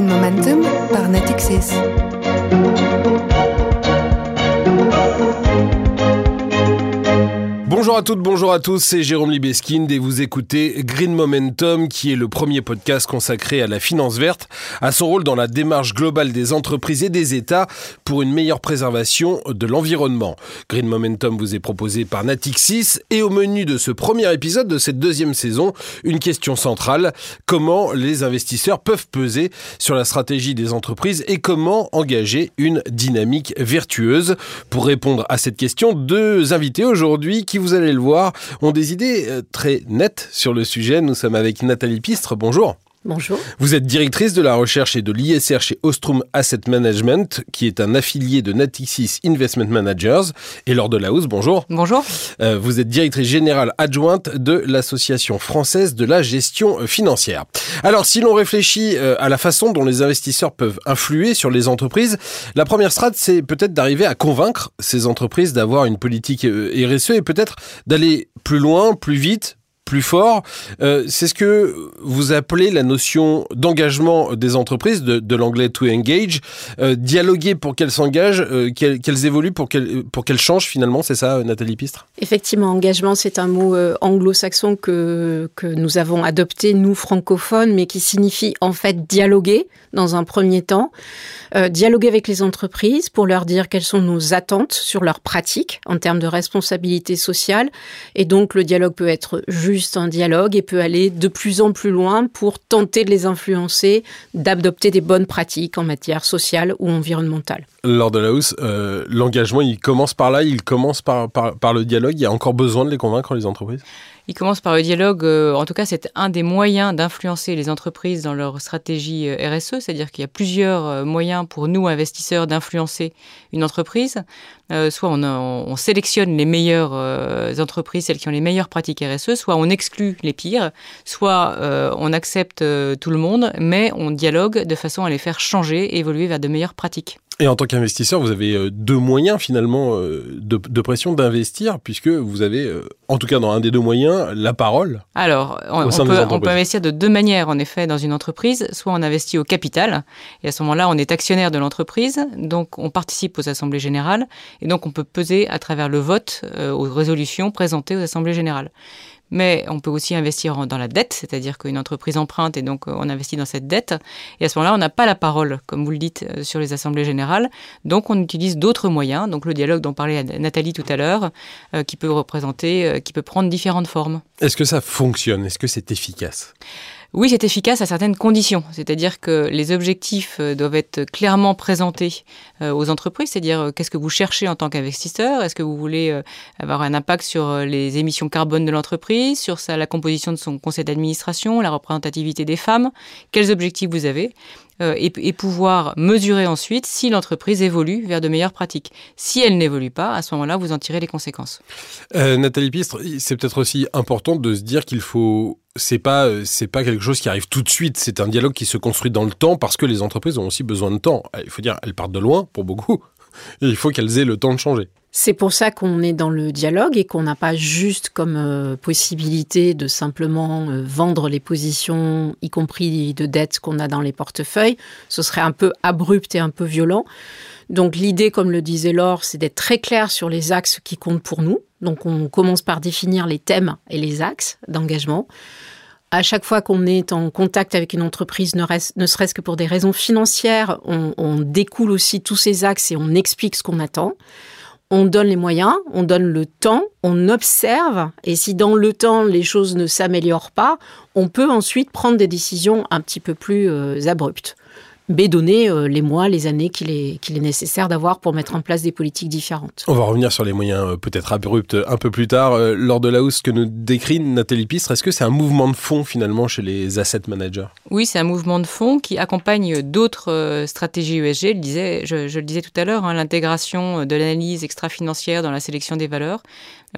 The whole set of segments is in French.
Momentum par Natixis. Bonjour à toutes, bonjour à tous, c'est Jérôme Libeskind et vous écoutez Green Momentum qui est le premier podcast consacré à la finance verte, à son rôle dans la démarche globale des entreprises et des États pour une meilleure préservation de l'environnement. Green Momentum vous est proposé par Natixis et au menu de ce premier épisode de cette deuxième saison, une question centrale, comment les investisseurs peuvent peser sur la stratégie des entreprises et comment engager une dynamique vertueuse? Pour répondre à cette question, deux invités aujourd'hui qui vous vous allez le voir, ont des idées euh, très nettes sur le sujet. Nous sommes avec Nathalie Pistre. Bonjour. Bonjour. Vous êtes directrice de la recherche et de l'ISR chez Ostrom Asset Management, qui est un affilié de Natixis Investment Managers. Et Laure Delahousse, bonjour. Bonjour. Euh, vous êtes directrice générale adjointe de l'Association française de la gestion financière. Alors, si l'on réfléchit euh, à la façon dont les investisseurs peuvent influer sur les entreprises, la première strate, c'est peut-être d'arriver à convaincre ces entreprises d'avoir une politique euh, RSE et peut-être d'aller plus loin, plus vite, plus fort. Euh, c'est ce que vous appelez la notion d'engagement des entreprises, de, l'anglais to engage, euh, dialoguer pour qu'elles s'engagent, euh, qu'elles, évoluent pour qu'elles, pour qu'elles changent finalement, c'est ça Nathalie Pistre? Effectivement, engagement, c'est un mot anglo-saxon que, que nous avons adopté, nous francophones, mais qui signifie en fait dialoguer dans un premier temps. Euh, dialoguer avec les entreprises pour leur dire quelles sont nos attentes sur leurs pratiques en termes de responsabilité sociale. Et donc le dialogue peut être juste un dialogue et peut aller de plus en plus loin pour tenter de les influencer, d'adopter des bonnes pratiques en matière sociale ou environnementale. Lors de la hausse, euh, l'engagement, il commence par là, il commence par, par, par le dialogue. Il y a encore besoin de les convaincre, les entreprises? Il commence par le dialogue. Euh, en tout cas, c'est un des moyens d'influencer les entreprises dans leur stratégie euh, RSE, c'est-à-dire qu'il y a plusieurs euh, moyens pour nous, investisseurs, d'influencer une entreprise. soit on, on, sélectionne les meilleures entreprises, celles qui ont les meilleures pratiques RSE, soit on exclut les pires, soit on accepte tout le monde, mais on dialogue de façon à les faire changer, évoluer vers de meilleures pratiques. Et en tant qu'investisseur, vous avez euh, deux moyens finalement euh, de, pression d'investir, puisque vous avez, euh, en tout cas dans un des deux moyens, la parole. Alors, on, peut, on, peut, investir de deux manières, en effet, dans une entreprise. Soit on investit au capital, et à ce moment-là, on est actionnaire de l'entreprise, donc on participe aux assemblées générales, et donc on peut peser à travers le vote aux résolutions présentées aux assemblées générales mais on peut aussi investir dans la dette, c'est-à-dire qu'une entreprise emprunte et donc euh, on investit dans cette dette. Et à ce moment-là, on n'a pas la parole, comme vous le dites, euh, sur les assemblées générales. Donc on utilise d'autres moyens, donc le dialogue dont parlait Nathalie tout à l'heure, euh, qui peut représenter, qui peut prendre différentes formes. Est-ce que ça fonctionne? Est-ce que c'est efficace? Oui, c'est efficace à certaines conditions, c'est-à-dire que les objectifs euh, doivent être clairement présentés euh, aux entreprises, c'est-à-dire euh, qu'est-ce que vous cherchez en tant qu'investisseur, est-ce que vous voulez avoir un impact sur les émissions carbone de l'entreprise, sur la composition de son conseil d'administration, la représentativité des femmes, quels objectifs vous avez, et, pouvoir mesurer ensuite si l'entreprise évolue vers de meilleures pratiques. Si elle n'évolue pas, à ce moment-là, vous en tirez les conséquences. Nathalie Pistre, c'est peut-être aussi important de se dire qu'il faut c'est pas euh, c'est pas quelque chose qui arrive tout de suite. C'est un dialogue qui se construit dans le temps parce que les entreprises ont aussi besoin de temps. Il faut dire, elles partent de loin pour beaucoup. Il faut qu'elles aient le temps de changer. C'est pour ça qu'on est dans le dialogue et qu'on n'a pas juste comme euh, possibilité de simplement euh, vendre les positions, y compris de dettes qu'on a dans les portefeuilles. Ce serait un peu abrupt et un peu violent. Donc l'idée, comme le disait Laure, c'est d'être très clair sur les axes qui comptent pour nous. Donc on commence par définir les thèmes et les axes d'engagement. À chaque fois qu'on est en contact avec une entreprise, ne, serait-ce que pour des raisons financières, on, on découle aussi tous ces axes et on explique ce qu'on attend. On donne les moyens, on donne le temps, on observe, et si dans le temps les choses ne s'améliorent pas, on peut ensuite prendre des décisions un petit peu plus euh, abruptes donner euh, les mois, les années qu'il est, qu'il est nécessaire d'avoir pour mettre en place des politiques différentes. On va revenir sur les moyens euh, peut-être abrupts un peu plus tard. Euh, lors de la hausse que nous décrit Nathalie Pistre, est-ce que c'est un mouvement de fond finalement chez les asset managers? Oui, c'est un mouvement de fond qui accompagne d'autres stratégies ESG. Je, disais, je, le disais tout à l'heure, hein, l'intégration de l'analyse extra-financière dans la sélection des valeurs.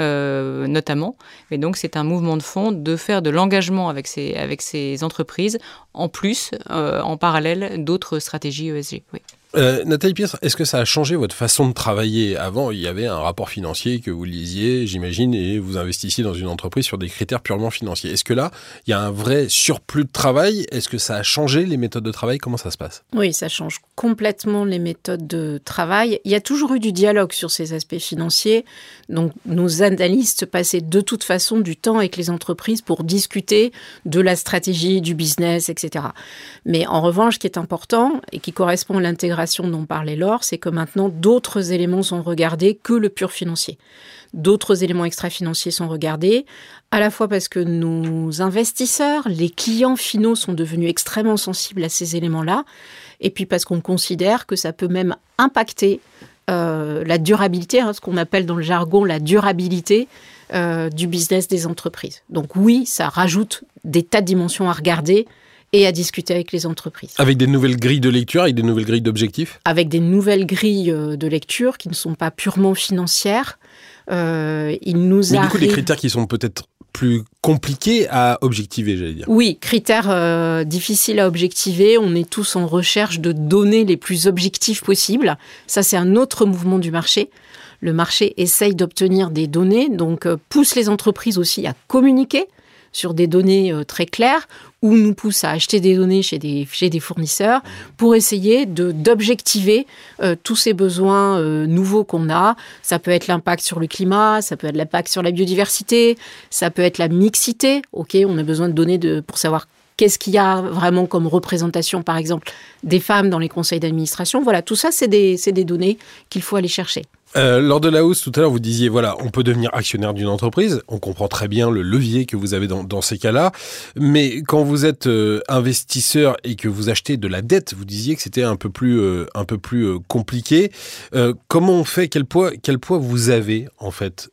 Euh, notamment. Et donc, c'est un mouvement de fond de faire de l'engagement avec ces, avec ces entreprises, en plus, euh, en parallèle, d'autres stratégies ESG. Euh, Nathalie Pierre, est-ce que ça a changé votre façon de travailler? Avant, il y avait un rapport financier que vous lisiez, j'imagine, et vous investissiez dans une entreprise sur des critères purement financiers. Est-ce que là, il y a un vrai surplus de travail? Est-ce que ça a changé les méthodes de travail? Comment ça se passe? Oui, ça change complètement les méthodes de travail. Il y a toujours eu du dialogue sur ces aspects financiers. Donc, nos analystes passaient de toute façon du temps avec les entreprises pour discuter de la stratégie, du business, etc. Mais en revanche, ce qui est important et qui correspond à l'intégration dont parlait Laure, c'est que maintenant d'autres éléments sont regardés que le pur financier. D'autres éléments extra-financiers sont regardés, à la fois parce que nos investisseurs, les clients finaux sont devenus extrêmement sensibles à ces éléments-là, et puis parce qu'on considère que ça peut même impacter euh, la durabilité, hein, ce qu'on appelle dans le jargon la durabilité euh, du business des entreprises. Donc oui, ça rajoute des tas de dimensions à regarder et à discuter avec les entreprises. Avec des nouvelles grilles de lecture, avec des nouvelles grilles d'objectifs? Avec des nouvelles grilles euh, de lecture qui ne sont pas purement financières. Euh, il nous Mais du coup, des critères qui sont peut-être plus compliqués à objectiver, j'allais dire. Oui, critères euh, difficiles à objectiver. On est tous en recherche de données les plus objectives possibles. Ça, c'est un autre mouvement du marché. Le marché essaye d'obtenir des données, donc pousse les entreprises aussi à communiquer sur des données euh, très claires ou nous pousse à acheter des données chez des, chez des fournisseurs pour essayer d'objectiver euh, tous ces besoins euh, nouveaux qu'on a. Ça peut être l'impact sur le climat, ça peut être l'impact sur la biodiversité, ça peut être la mixité. Ok, on a besoin de données de, pour savoir Qu'est-ce qu'il y a vraiment comme représentation, par exemple, des femmes dans les conseils d'administration Voilà, tout ça, c'est des, des données qu'il faut aller chercher. Euh, lors de la hausse, tout à l'heure, vous disiez, voilà, on peut devenir actionnaire d'une entreprise. On comprend très bien le levier que vous avez dans, dans ces cas-là. Mais quand vous êtes euh, investisseur et que vous achetez de la dette, vous disiez que c'était un peu plus, euh, un peu plus compliqué. comment on fait? Quel poids, quel poids vous avez, en fait,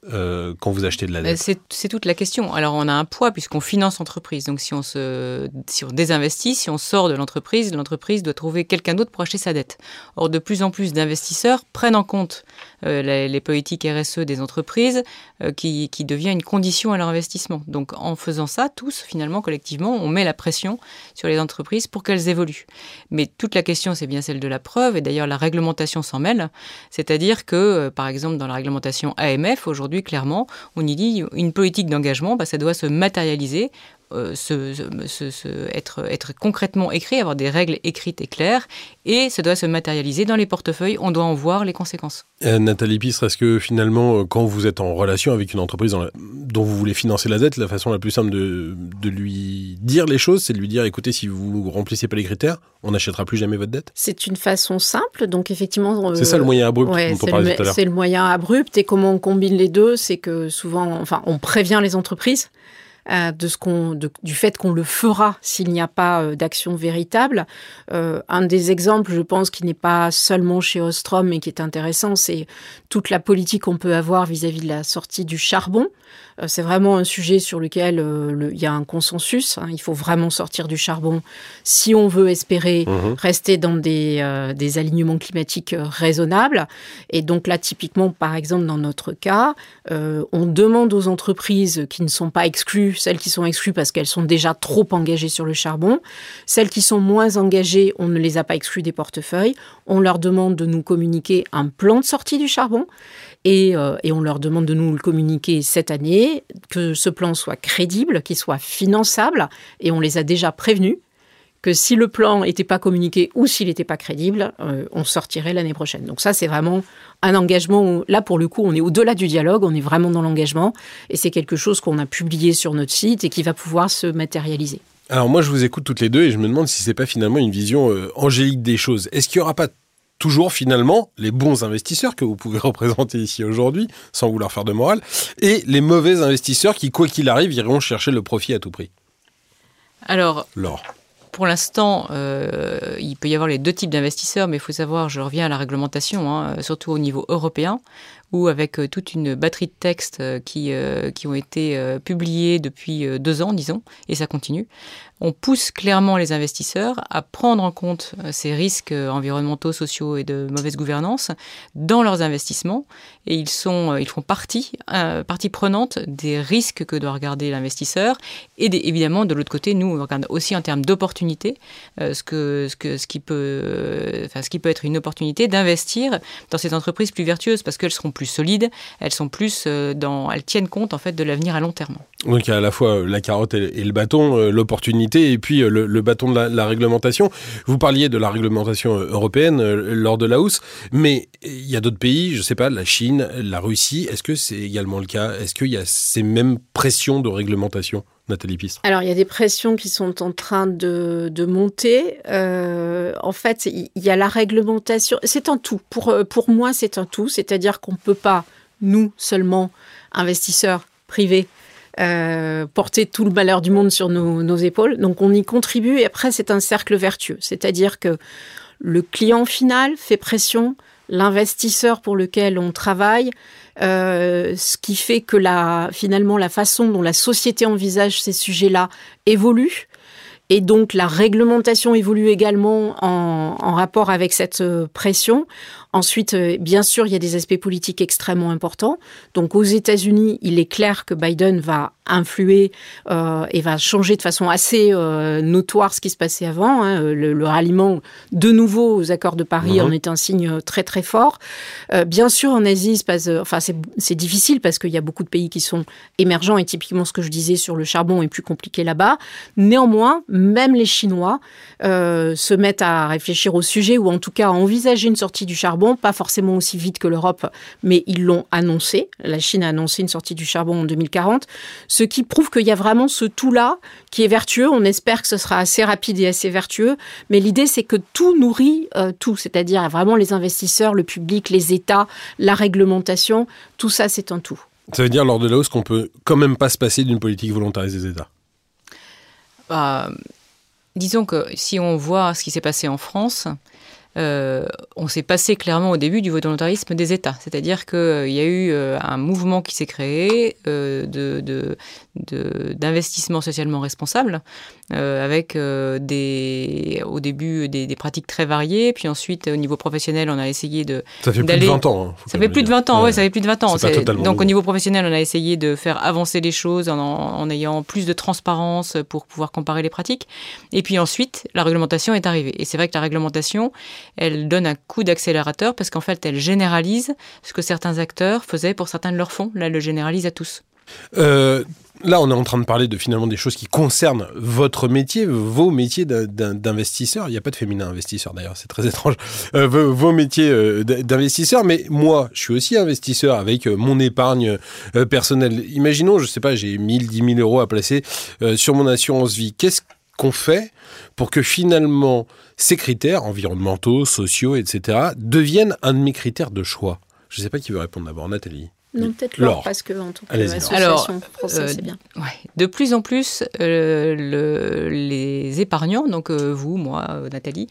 quand vous achetez de la dette? C'est toute la question. Alors, on a un poids puisqu'on finance l'entreprise. Donc, si on, se, si on désinvestit, si on sort de l'entreprise, l'entreprise doit trouver quelqu'un d'autre pour acheter sa dette. Or, de plus en plus d'investisseurs prennent en compte euh, les, politiques RSE des entreprises, euh, qui, qui, devient une condition à leur investissement. Donc en faisant ça, tous, finalement, collectivement, on met la pression sur les entreprises pour qu'elles évoluent. Mais toute la question, c'est bien celle de la preuve, et d'ailleurs la réglementation s'en mêle. C'est-à-dire que, euh, par exemple, dans la réglementation AMF, aujourd'hui, clairement, on y dit une politique d'engagement, bah, ça doit se matérialiser euh, être, être concrètement écrit, avoir des règles écrites et claires, et ça doit se matérialiser dans les portefeuilles, on doit en voir les conséquences. Euh, Nathalie Pistre, est-ce que finalement, euh, quand vous êtes en relation avec une entreprise dont vous voulez financer la dette, la façon la plus simple de, de lui dire les choses, c'est de lui dire, écoutez, si vous remplissez pas les critères, on n'achètera plus jamais votre dette? C'est une façon simple, donc effectivement... c'est ça le moyen abrupt C'est le moyen abrupt, et comment on combine les deux, c'est que souvent, enfin, on prévient les entreprises de ce qu'on, du fait qu'on le fera s'il n'y a pas euh, d'action véritable. Euh, un des exemples, je pense, qui n'est pas seulement chez Ostrom, mais qui est intéressant, c'est toute la politique qu'on peut avoir vis-à-vis de la sortie du charbon. C'est vraiment un sujet sur lequel il y a un consensus. Hein. il faut vraiment sortir du charbon si on veut espérer mmh rester dans des, des alignements climatiques raisonnables. Et donc là, typiquement, par exemple, dans notre cas, on demande aux entreprises qui ne sont pas exclues celles qui sont exclues parce qu'elles sont déjà trop engagées sur le charbon. Celles qui sont moins engagées, on ne les a pas exclues des portefeuilles. On leur demande de nous communiquer un plan de sortie du charbon et, euh, et on leur demande de nous le communiquer cette année, que ce plan soit crédible, qu'il soit finançable et on les a déjà prévenus que si le plan n'était pas communiqué ou s'il n'était pas crédible, euh, on sortirait l'année prochaine. Donc ça, c'est vraiment un engagement. Là, pour le coup, on est au-delà du dialogue, on est vraiment dans l'engagement, et c'est quelque chose qu'on a publié sur notre site et qui va pouvoir se matérialiser. Alors moi, je vous écoute toutes les deux et je me demande si c'est pas finalement une vision euh, angélique des choses. Est-ce qu'il n'y aura pas toujours finalement les bons investisseurs que vous pouvez représenter ici aujourd'hui, sans vouloir faire de morale, et les mauvais investisseurs qui, quoi qu'il arrive, iront chercher le profit à tout prix Alors. Pour l'instant, euh, il peut y avoir les deux types d'investisseurs, mais il faut savoir, je reviens à la réglementation, hein, surtout au niveau européen, où avec toute une batterie de textes qui, qui ont été publiés depuis deux ans, disons, et ça continue, on pousse clairement les investisseurs à prendre en compte euh, ces risques euh, environnementaux, sociaux et de mauvaise gouvernance dans leurs investissements et ils sont, euh, ils font partie, partie prenante des risques que doit regarder l'investisseur et évidemment de l'autre côté, nous on regarde aussi en termes d'opportunités ce que, ce que, ce qui peut, enfin, ce qui peut être une opportunité d'investir dans ces entreprises plus vertueuses parce qu'elles seront plus solides, elles sont plus dans, elles tiennent compte en fait de l'avenir à long terme. Donc à la fois la carotte et le bâton, l'opportunité et puis euh, le, bâton de la, réglementation. Vous parliez de la réglementation euh, européenne euh, lors de la hausse, mais il y a d'autres pays, je ne sais pas, la Chine, la Russie. Est-ce que c'est également le cas? Est-ce qu'il y a ces mêmes pressions de réglementation Nathalie Pistre Alors, il y a des pressions qui sont en train de, monter. en fait, il y a la réglementation. C'est un tout. Pour, pour moi, c'est un tout. C'est-à-dire qu'on ne peut pas, nous seulement, investisseurs privés, euh, porter tout le malheur du monde sur nos, épaules. Donc on y contribue et après c'est un cercle vertueux. C'est-à-dire que le client final fait pression, l'investisseur pour lequel on travaille, euh, ce qui fait que la, finalement la façon dont la société envisage ces sujets-là évolue. Et donc la réglementation évolue également en, rapport avec cette euh, pression. Ensuite, euh, bien sûr, il y a des aspects politiques extrêmement importants. Donc aux États-Unis, il est clair que Biden va influer euh, et va changer de façon assez euh, notoire ce qui se passait avant. Hein. Le, ralliement de nouveau aux accords de Paris mhm. en est un signe très très fort. bien sûr, en Asie, se passe, enfin c'est difficile parce qu'il y a beaucoup de pays qui sont émergents et typiquement ce que je disais sur le charbon est plus compliqué là-bas. Néanmoins, même les Chinois se mettent à réfléchir au sujet ou en tout cas à envisager une sortie du charbon pas forcément aussi vite que l'Europe, mais ils l'ont annoncé. La Chine a annoncé une sortie du charbon en 2040, ce qui prouve qu'il y a vraiment ce tout-là qui est vertueux. On espère que ce sera assez rapide et assez vertueux, mais l'idée c'est que tout nourrit euh, tout, c'est-à-dire vraiment les investisseurs, le public, les États, la réglementation, tout ça c'est un tout. Ça veut dire lors de la hausse qu'on peut quand même pas se passer d'une politique volontariste des États? Bah, Disons que si on voit ce qui s'est passé en France, euh, on s'est passé clairement au début du volontarisme des États. C'est-à-dire qu'il euh, y a eu euh, un mouvement qui s'est créé d'investissement socialement responsable, avec des, au début des, pratiques très variées, puis ensuite au niveau professionnel, on a essayé de... Ça fait plus de 20 ans. Hein, ça fait plus de 20 ans, ouais. ça fait plus de 20 ans. Donc au niveau professionnel, on a essayé de faire avancer les choses en, en ayant plus de transparence pour pouvoir comparer les pratiques. Et puis ensuite, la réglementation est arrivée. Et c'est vrai que la réglementation, elle donne un coup d'accélérateur parce qu'en fait, elle généralise ce que certains acteurs faisaient pour certains de leurs fonds. Là, elle le généralise à tous. Euh, là, on est en train de parler de finalement des choses qui concernent votre métier, vos métiers d'investisseur. Il n'y a pas de féminin investisseur d'ailleurs, c'est très étrange. Euh, vos, métiers euh, d'investisseur, mais moi, je suis aussi investisseur avec mon épargne personnelle. Imaginons, je ne sais pas, j'ai 1000, 10 000 euros à placer sur mon assurance vie. Qu'est-ce qu'on fait pour que finalement ces critères environnementaux, sociaux, etc., deviennent un de mes critères de choix Je ne sais pas qui veut répondre d'abord, Nathalie. Non, peut-être Laure, parce que en tout cas, l'association française, euh, c'est bien. De plus en plus, euh, le, les épargnants, donc euh, vous, moi, Nathalie,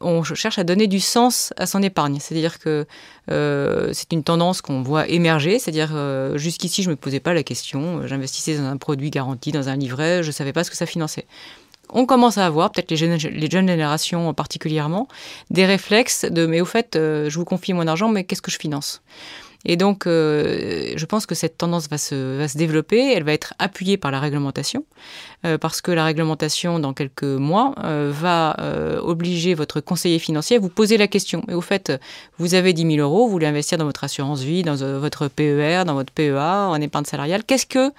on cherche à donner du sens à son épargne. C'est-à-dire que c'est une tendance qu'on voit émerger. C'est-à-dire, jusqu'ici, je ne me posais pas la question. J'investissais dans un produit garanti, dans un livret, je ne savais pas ce que ça finançait on commence à avoir, peut-être les jeunes, générations particulièrement, des réflexes de mais au fait, euh, je vous confie mon argent, mais qu'est-ce que je finance? Et donc, euh, je pense que cette tendance va se, va se développer, elle va être appuyée par la réglementation. Euh, parce que la réglementation, dans quelques mois, euh, va obliger votre conseiller financier à vous poser la question. Et au fait, vous avez 10 000 euros, vous voulez investir dans votre assurance vie, dans votre PER, dans votre PEA, en épargne salariale. Qu'est-ce que,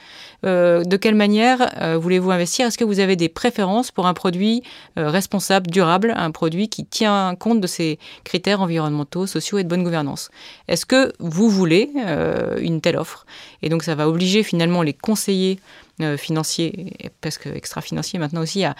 de quelle manière voulez-vous investir? Est-ce que vous avez des préférences pour un produit responsable, durable, un produit qui tient compte de ces critères environnementaux, sociaux et de bonne gouvernance? Est-ce que vous voulez une telle offre Et donc, ça va obliger finalement les conseillers euh, financiers, presque extra-financiers maintenant aussi, à,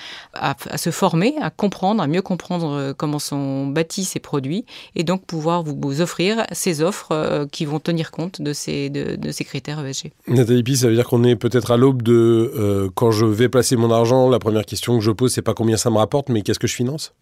se former, à comprendre, à mieux comprendre euh, comment sont bâtis ces produits et donc pouvoir vous, offrir ces offres euh, qui vont tenir compte de ces, de, ces critères ESG. Nathalie Pi, ça veut dire qu'on est peut-être à l'aube de quand je vais placer mon argent, la première question que je pose, c'est pas combien ça me rapporte, mais qu'est-ce que je finance?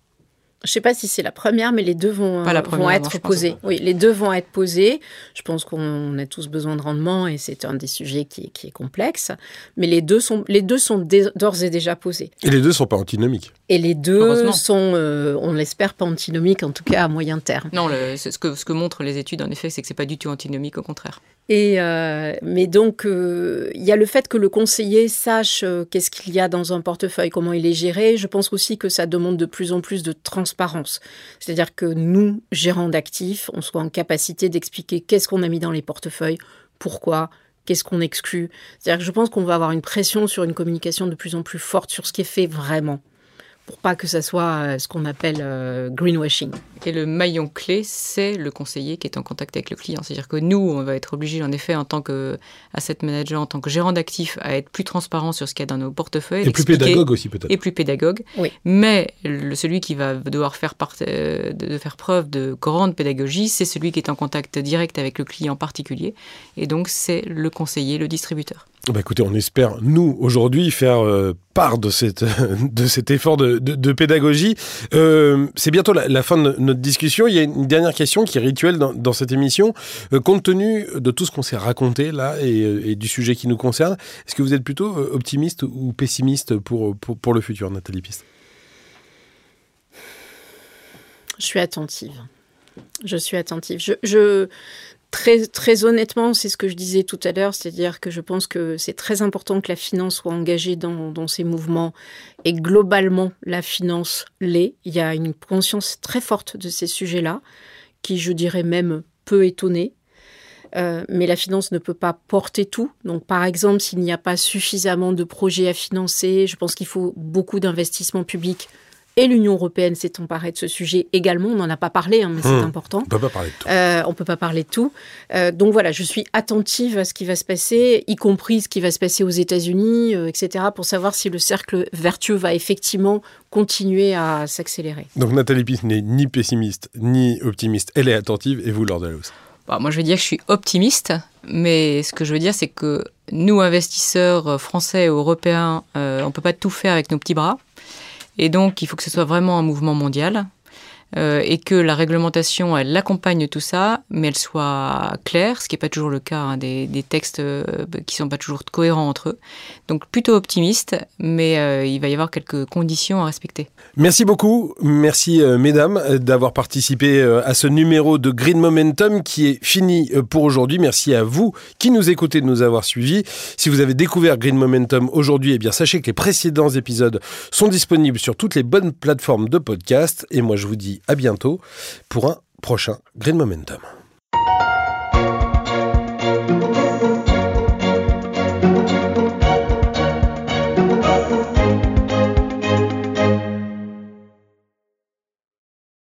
Je ne sais pas si c'est la première, mais les deux vont, vont être posés. Oui, les deux vont être posés. Je pense qu'on a tous besoin de rendement et c'est un des sujets qui, qui, est complexe. Mais les deux sont, les deux sont d'ores et déjà posés. Et les deux sont pas antinomiques. Et les deux sont, euh, on l'espère, pas antinomiques, en tout cas à moyen terme. Non, ce, que, ce que montrent les études, en effet, c'est que c'est pas du tout antinomique, au contraire. Et euh, mais donc, euh, il y a le fait que le conseiller sache qu'est-ce qu'il y a dans un portefeuille, comment il est géré. Je pense aussi que ça demande de plus en plus de transparence. C'est-à-dire que nous, gérants d'actifs, on soit en capacité d'expliquer qu'est-ce qu'on a mis dans les portefeuilles, pourquoi, qu'est-ce qu'on exclut. C'est-à-dire que je pense qu'on va avoir une pression sur une communication de plus en plus forte sur ce qui est fait vraiment pour pas que ça soit euh, ce qu'on appelle euh, greenwashing. Et le maillon clé, c'est le conseiller qui est en contact avec le client. C'est-à-dire que nous, on va être obligé, en effet, en tant que asset manager, en tant que gérant d'actifs, à être plus transparent sur ce qu'il y a dans nos portefeuilles. Et plus pédagogue aussi, peut-être. Et plus pédagogue. Oui. Mais le, celui qui va devoir faire, part, euh, de faire preuve de grande pédagogie, c'est celui qui est en contact direct avec le client particulier. Et donc, c'est le conseiller, le distributeur. Bah écoutez, on espère, nous, aujourd'hui, faire euh, part de, cette, de cet effort de, de, pédagogie. Euh, c'est bientôt la, fin de notre discussion. Il y a une dernière question qui est rituelle dans, cette émission. Euh, compte tenu de tout ce qu'on s'est raconté là et, du sujet qui nous concerne, est-ce que vous êtes plutôt optimiste ou pessimiste pour, pour, le futur, Nathalie Piste? Je suis attentive. Je suis attentive. Je, Très, honnêtement, c'est ce que je disais tout à l'heure, c'est-à-dire que je pense que c'est très important que la finance soit engagée dans, ces mouvements et globalement, la finance l'est. Il y a une conscience très forte de ces sujets-là, qui, je dirais même, peut étonner. Euh, mais la finance ne peut pas porter tout. Donc, par exemple, s'il n'y a pas suffisamment de projets à financer, je pense qu'il faut beaucoup d'investissements publics et l'Union européenne s'est emparée de ce sujet également. On n'en a pas parlé, hein, mais c'est hmm. important. On ne peut pas parler de tout. Euh, on peut pas parler de tout. Euh, donc voilà, je suis attentive à ce qui va se passer, y compris ce qui va se passer aux États-Unis, euh, etc., pour savoir si le cercle vertueux va effectivement continuer à s'accélérer. Donc Nathalie Piss n'est ni pessimiste ni optimiste. Elle est attentive. Et vous, Lord Dallos bah, Moi, je veux dire que je suis optimiste, mais ce que je veux dire, c'est que nous, investisseurs français et européens, on ne peut pas tout faire avec nos petits bras. Et donc, il faut que ce soit vraiment un mouvement mondial. Euh, et que la réglementation, elle accompagne tout ça, mais elle soit claire, ce qui n'est pas toujours le cas hein, des, textes euh, qui sont pas toujours cohérents entre eux. Donc plutôt optimiste, mais euh, il va y avoir quelques conditions à respecter. Merci beaucoup, merci mesdames d'avoir participé à ce numéro de Green Momentum qui est fini pour aujourd'hui. Merci à vous qui nous écoutez de nous avoir suivis. Si vous avez découvert Green Momentum aujourd'hui, eh bien sachez que les précédents épisodes sont disponibles sur toutes les bonnes plateformes de podcast. Et moi je vous dis à bientôt pour un prochain Green Momentum.